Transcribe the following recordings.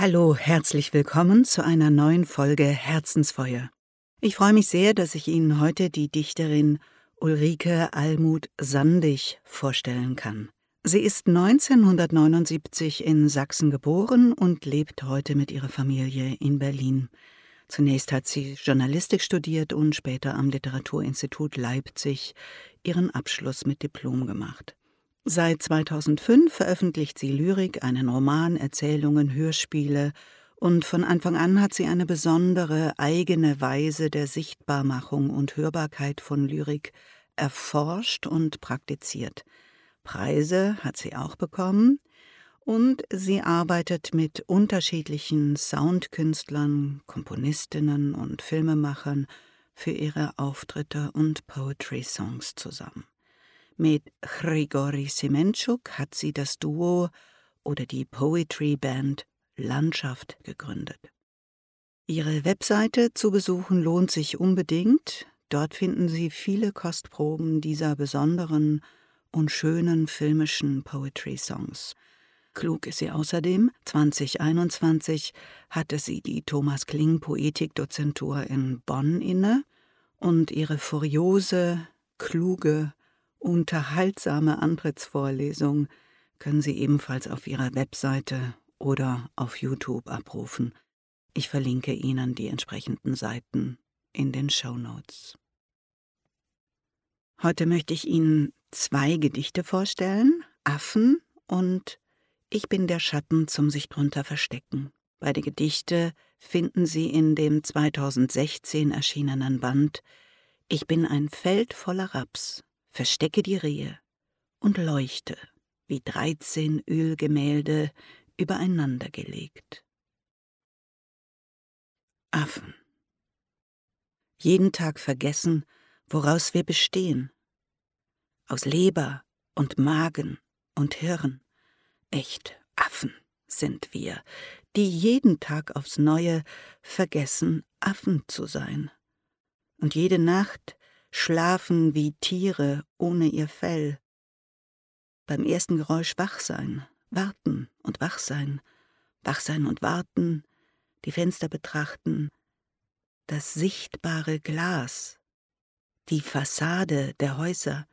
Hallo, herzlich willkommen zu einer neuen Folge Herzensfeuer. Ich freue mich sehr, dass ich Ihnen heute die Dichterin Ulrike Almut Sandig vorstellen kann. Sie ist 1979 in Sachsen geboren und lebt heute mit ihrer Familie in Berlin. Zunächst hat sie Journalistik studiert und später am Literaturinstitut Leipzig ihren Abschluss mit Diplom gemacht. Seit 2005 veröffentlicht sie Lyrik, einen Roman, Erzählungen, Hörspiele und von Anfang an hat sie eine besondere eigene Weise der Sichtbarmachung und Hörbarkeit von Lyrik erforscht und praktiziert. Preise hat sie auch bekommen und sie arbeitet mit unterschiedlichen Soundkünstlern, Komponistinnen und Filmemachern für ihre Auftritte und Poetry-Songs zusammen. Mit Grigori Semenchuk hat sie das Duo oder die Poetry Band Landschaft gegründet. Ihre Webseite zu besuchen lohnt sich unbedingt. Dort finden Sie viele Kostproben dieser besonderen und schönen filmischen Poetry-Songs. Klug ist sie außerdem. 2021 hatte sie die Thomas Kling Poetikdozentur in Bonn inne und ihre furiose, kluge Unterhaltsame Antrittsvorlesung können Sie ebenfalls auf ihrer Webseite oder auf YouTube abrufen. Ich verlinke Ihnen die entsprechenden Seiten in den Show Notes. Heute möchte ich Ihnen zwei Gedichte vorstellen: Affen und Ich bin der Schatten zum sich drunter verstecken. Beide Gedichte finden Sie in dem 2016 erschienenen Band Ich bin ein Feld voller Raps verstecke die Rehe und leuchte wie dreizehn Ölgemälde übereinandergelegt. Affen. Jeden Tag vergessen, woraus wir bestehen. Aus Leber und Magen und Hirn. Echt Affen sind wir, die jeden Tag aufs neue vergessen, Affen zu sein. Und jede Nacht schlafen wie Tiere ohne ihr Fell. Beim ersten Geräusch wach sein, warten und wach sein, wach sein und warten, die Fenster betrachten, das sichtbare Glas, die Fassade der Häuser.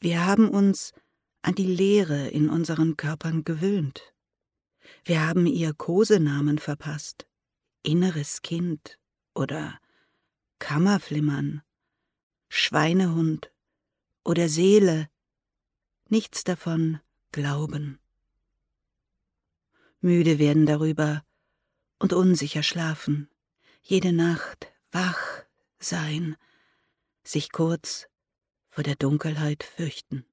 Wir haben uns an die Leere in unseren Körpern gewöhnt. Wir haben ihr Kosenamen verpasst, inneres Kind oder Kammerflimmern, Schweinehund oder Seele, nichts davon glauben. Müde werden darüber und unsicher schlafen, jede Nacht wach sein, sich kurz vor der Dunkelheit fürchten.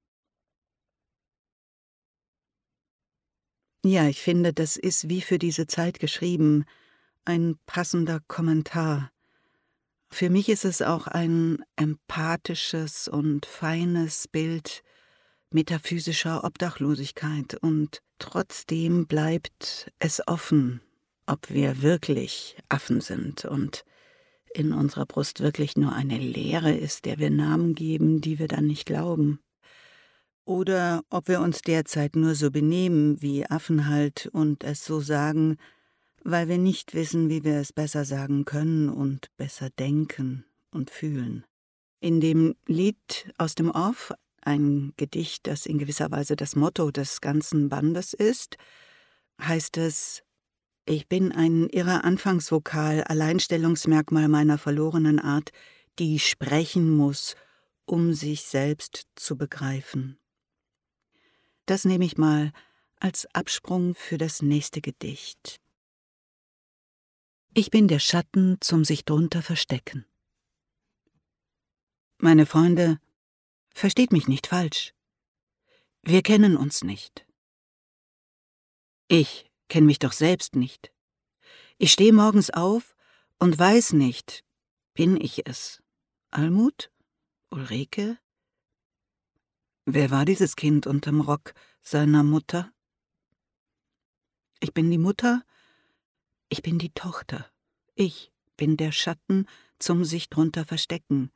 Ja, ich finde, das ist wie für diese Zeit geschrieben, ein passender Kommentar für mich ist es auch ein empathisches und feines Bild metaphysischer Obdachlosigkeit, und trotzdem bleibt es offen, ob wir wirklich Affen sind und in unserer Brust wirklich nur eine Leere ist, der wir Namen geben, die wir dann nicht glauben. Oder ob wir uns derzeit nur so benehmen wie Affen halt und es so sagen, weil wir nicht wissen, wie wir es besser sagen können und besser denken und fühlen. In dem Lied aus dem Off, ein Gedicht, das in gewisser Weise das Motto des ganzen Bandes ist, heißt es Ich bin ein irrer Anfangsvokal, Alleinstellungsmerkmal meiner verlorenen Art, die sprechen muss, um sich selbst zu begreifen. Das nehme ich mal als Absprung für das nächste Gedicht. Ich bin der Schatten zum sich drunter verstecken. Meine Freunde, versteht mich nicht falsch. Wir kennen uns nicht. Ich kenne mich doch selbst nicht. Ich stehe morgens auf und weiß nicht, bin ich es? Almut? Ulrike? Wer war dieses Kind unterm Rock seiner Mutter? Ich bin die Mutter ich bin die Tochter. Ich bin der Schatten zum sich drunter verstecken.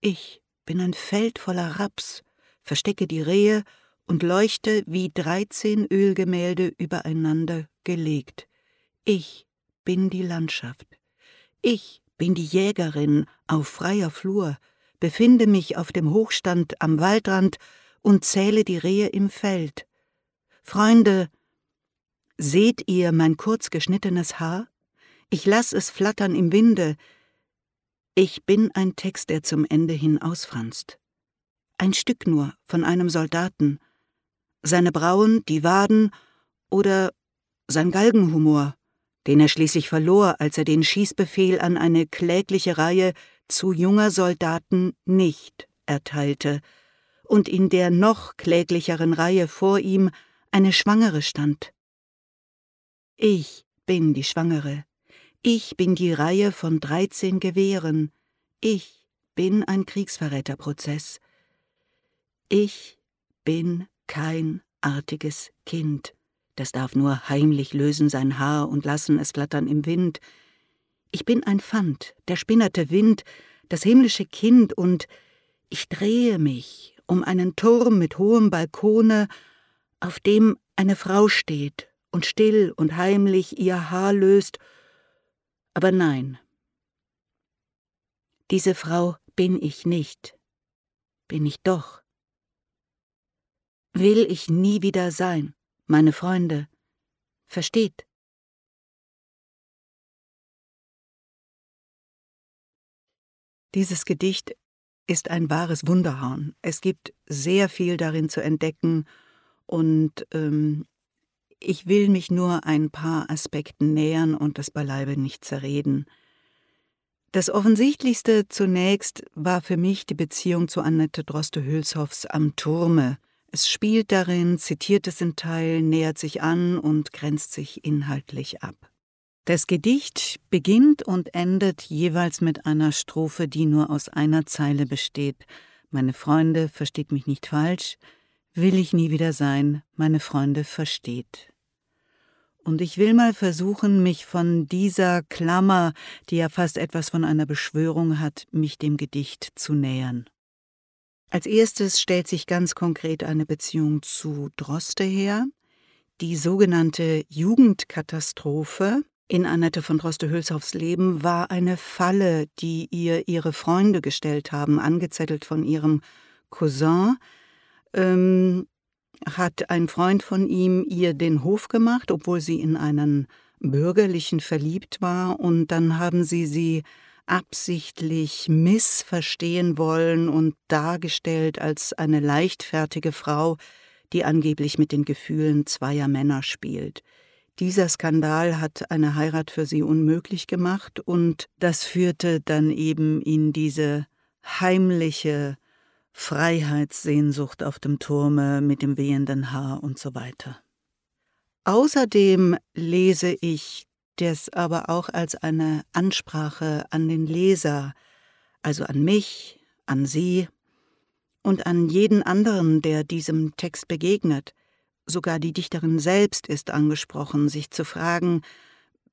Ich bin ein Feld voller Raps, verstecke die Rehe und leuchte wie dreizehn Ölgemälde übereinander gelegt. Ich bin die Landschaft. Ich bin die Jägerin auf freier Flur, befinde mich auf dem Hochstand am Waldrand und zähle die Rehe im Feld. Freunde, seht ihr mein kurz geschnittenes Haar? Ich lass es flattern im Winde. Ich bin ein Text, der zum Ende hin ausfranst. Ein Stück nur von einem Soldaten. Seine Brauen, die Waden oder sein Galgenhumor, den er schließlich verlor, als er den Schießbefehl an eine klägliche Reihe zu junger Soldaten nicht erteilte und in der noch kläglicheren Reihe vor ihm eine Schwangere stand. Ich bin die Schwangere, ich bin die Reihe von dreizehn Gewehren, ich bin ein Kriegsverräterprozess, ich bin kein artiges Kind, das darf nur heimlich lösen sein Haar und lassen es flattern im Wind, ich bin ein Pfand, der spinnerte Wind, das himmlische Kind, und ich drehe mich um einen Turm mit hohem Balkone, auf dem eine Frau steht und still und heimlich ihr Haar löst. Aber nein, diese Frau bin ich nicht, bin ich doch. Will ich nie wieder sein, meine Freunde, versteht. Dieses Gedicht ist ein wahres Wunderhorn. Es gibt sehr viel darin zu entdecken und ähm, ich will mich nur ein paar Aspekten nähern und das beileibe nicht zerreden. Das Offensichtlichste zunächst war für mich die Beziehung zu Annette Droste-Hülshoffs Am Turme. Es spielt darin, zitiert es in Teil, nähert sich an und grenzt sich inhaltlich ab. Das Gedicht beginnt und endet jeweils mit einer Strophe, die nur aus einer Zeile besteht. Meine Freunde, versteht mich nicht falsch, will ich nie wieder sein, meine Freunde versteht. Und ich will mal versuchen, mich von dieser Klammer, die ja fast etwas von einer Beschwörung hat, mich dem Gedicht zu nähern. Als erstes stellt sich ganz konkret eine Beziehung zu Droste her, die sogenannte Jugendkatastrophe, in Annette von Droste-Hülshoffs Leben war eine Falle, die ihr ihre Freunde gestellt haben, angezettelt von ihrem Cousin. Ähm, hat ein Freund von ihm ihr den Hof gemacht, obwohl sie in einen Bürgerlichen verliebt war, und dann haben sie sie absichtlich missverstehen wollen und dargestellt als eine leichtfertige Frau, die angeblich mit den Gefühlen zweier Männer spielt. Dieser Skandal hat eine Heirat für sie unmöglich gemacht und das führte dann eben in diese heimliche Freiheitssehnsucht auf dem Turme mit dem wehenden Haar und so weiter. Außerdem lese ich das aber auch als eine Ansprache an den Leser, also an mich, an Sie und an jeden anderen, der diesem Text begegnet. Sogar die Dichterin selbst ist angesprochen, sich zu fragen,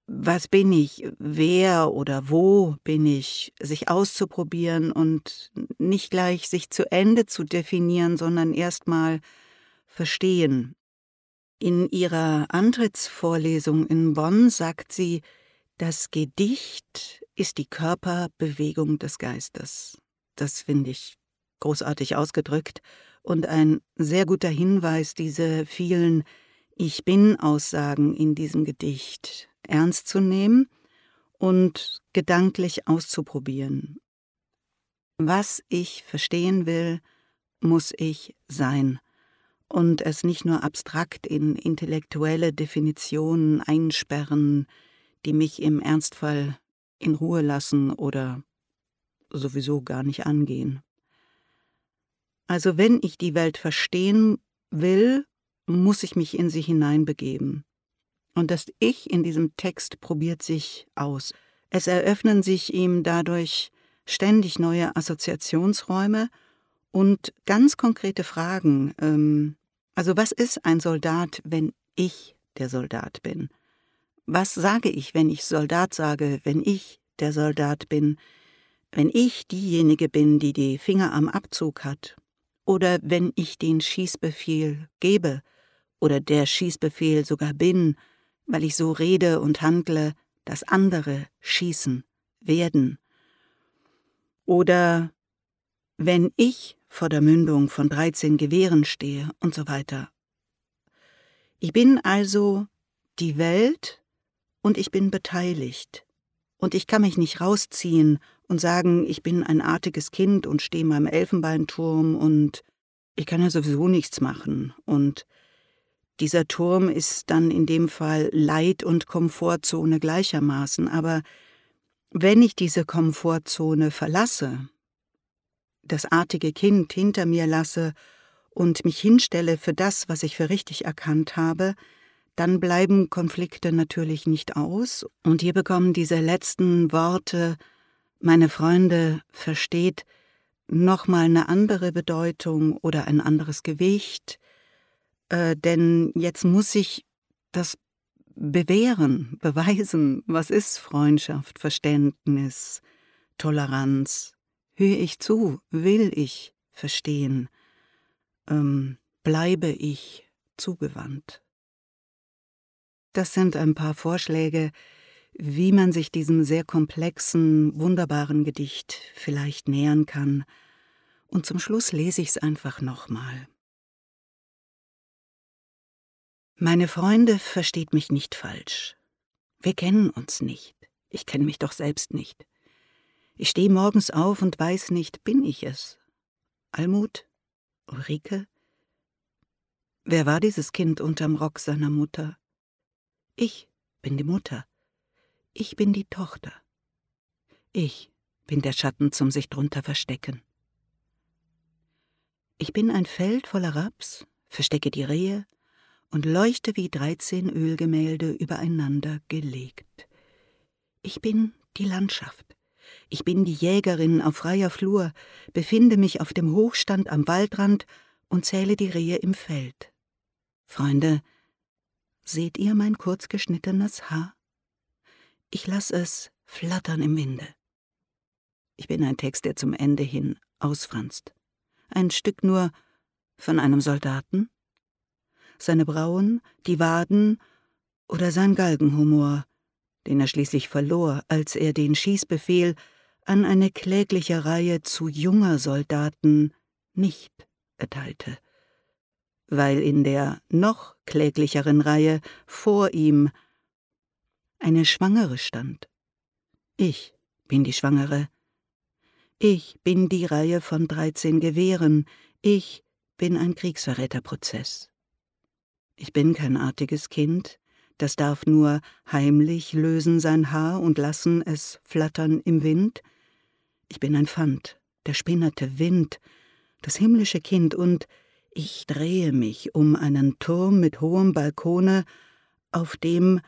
was bin ich, wer oder wo bin ich, sich auszuprobieren und nicht gleich sich zu Ende zu definieren, sondern erstmal verstehen. In ihrer Antrittsvorlesung in Bonn sagt sie, das Gedicht ist die Körperbewegung des Geistes. Das finde ich großartig ausgedrückt und ein sehr guter Hinweis, diese vielen Ich bin-Aussagen in diesem Gedicht ernst zu nehmen und gedanklich auszuprobieren. Was ich verstehen will, muss ich sein und es nicht nur abstrakt in intellektuelle Definitionen einsperren, die mich im Ernstfall in Ruhe lassen oder sowieso gar nicht angehen. Also wenn ich die Welt verstehen will, muss ich mich in sie hineinbegeben. Und das Ich in diesem Text probiert sich aus. Es eröffnen sich ihm dadurch ständig neue Assoziationsräume und ganz konkrete Fragen. Ähm, also was ist ein Soldat, wenn ich der Soldat bin? Was sage ich, wenn ich Soldat sage, wenn ich der Soldat bin, wenn ich diejenige bin, die die Finger am Abzug hat oder wenn ich den Schießbefehl gebe oder der Schießbefehl sogar bin, weil ich so rede und handle, dass andere schießen werden. Oder wenn ich vor der Mündung von 13 Gewehren stehe und so weiter. Ich bin also die Welt und ich bin beteiligt. Und ich kann mich nicht rausziehen und sagen, ich bin ein artiges Kind und stehe im Elfenbeinturm und ich kann ja sowieso nichts machen. Und dieser Turm ist dann in dem Fall Leid- und Komfortzone gleichermaßen. Aber wenn ich diese Komfortzone verlasse, das artige Kind hinter mir lasse und mich hinstelle für das, was ich für richtig erkannt habe, dann bleiben Konflikte natürlich nicht aus. Und hier bekommen diese letzten Worte, meine Freunde, versteht, nochmal eine andere Bedeutung oder ein anderes Gewicht, äh, denn jetzt muss ich das bewähren, beweisen, was ist Freundschaft, Verständnis, Toleranz, höre ich zu, will ich verstehen, ähm, bleibe ich zugewandt. Das sind ein paar Vorschläge, wie man sich diesem sehr komplexen, wunderbaren Gedicht vielleicht nähern kann. Und zum Schluss lese ich es einfach nochmal. Meine Freunde versteht mich nicht falsch. Wir kennen uns nicht. Ich kenne mich doch selbst nicht. Ich stehe morgens auf und weiß nicht, bin ich es? Almut? Ulrike? Wer war dieses Kind unterm Rock seiner Mutter? Ich bin die Mutter. Ich bin die Tochter. Ich bin der Schatten zum sich drunter verstecken. Ich bin ein Feld voller Raps, verstecke die Rehe und leuchte wie dreizehn Ölgemälde übereinander gelegt. Ich bin die Landschaft. Ich bin die Jägerin auf freier Flur, befinde mich auf dem Hochstand am Waldrand und zähle die Rehe im Feld. Freunde, Seht ihr mein kurz geschnittenes Haar? Ich lass es flattern im Winde. Ich bin ein Text, der zum Ende hin ausfranst. Ein Stück nur von einem Soldaten? Seine Brauen, die Waden oder sein Galgenhumor, den er schließlich verlor, als er den Schießbefehl an eine klägliche Reihe zu junger Soldaten nicht erteilte weil in der noch kläglicheren Reihe vor ihm eine Schwangere stand. Ich bin die Schwangere. Ich bin die Reihe von dreizehn Gewehren. Ich bin ein Kriegsverräterprozess. Ich bin kein artiges Kind, das darf nur heimlich lösen sein Haar und lassen es flattern im Wind. Ich bin ein Pfand, der spinnerte Wind, das himmlische Kind und ich drehe mich um einen Turm mit hohem Balkone, auf dem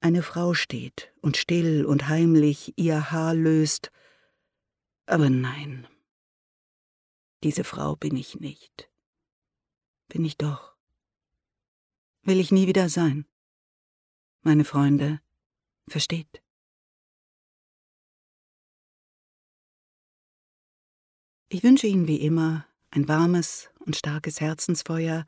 eine Frau steht und still und heimlich ihr Haar löst. Aber nein, diese Frau bin ich nicht. Bin ich doch. Will ich nie wieder sein. Meine Freunde, versteht. Ich wünsche Ihnen wie immer ein warmes und starkes Herzensfeuer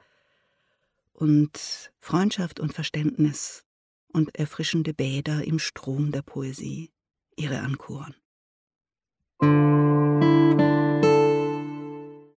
und Freundschaft und Verständnis und erfrischende Bäder im Strom der Poesie, ihre Ankuren.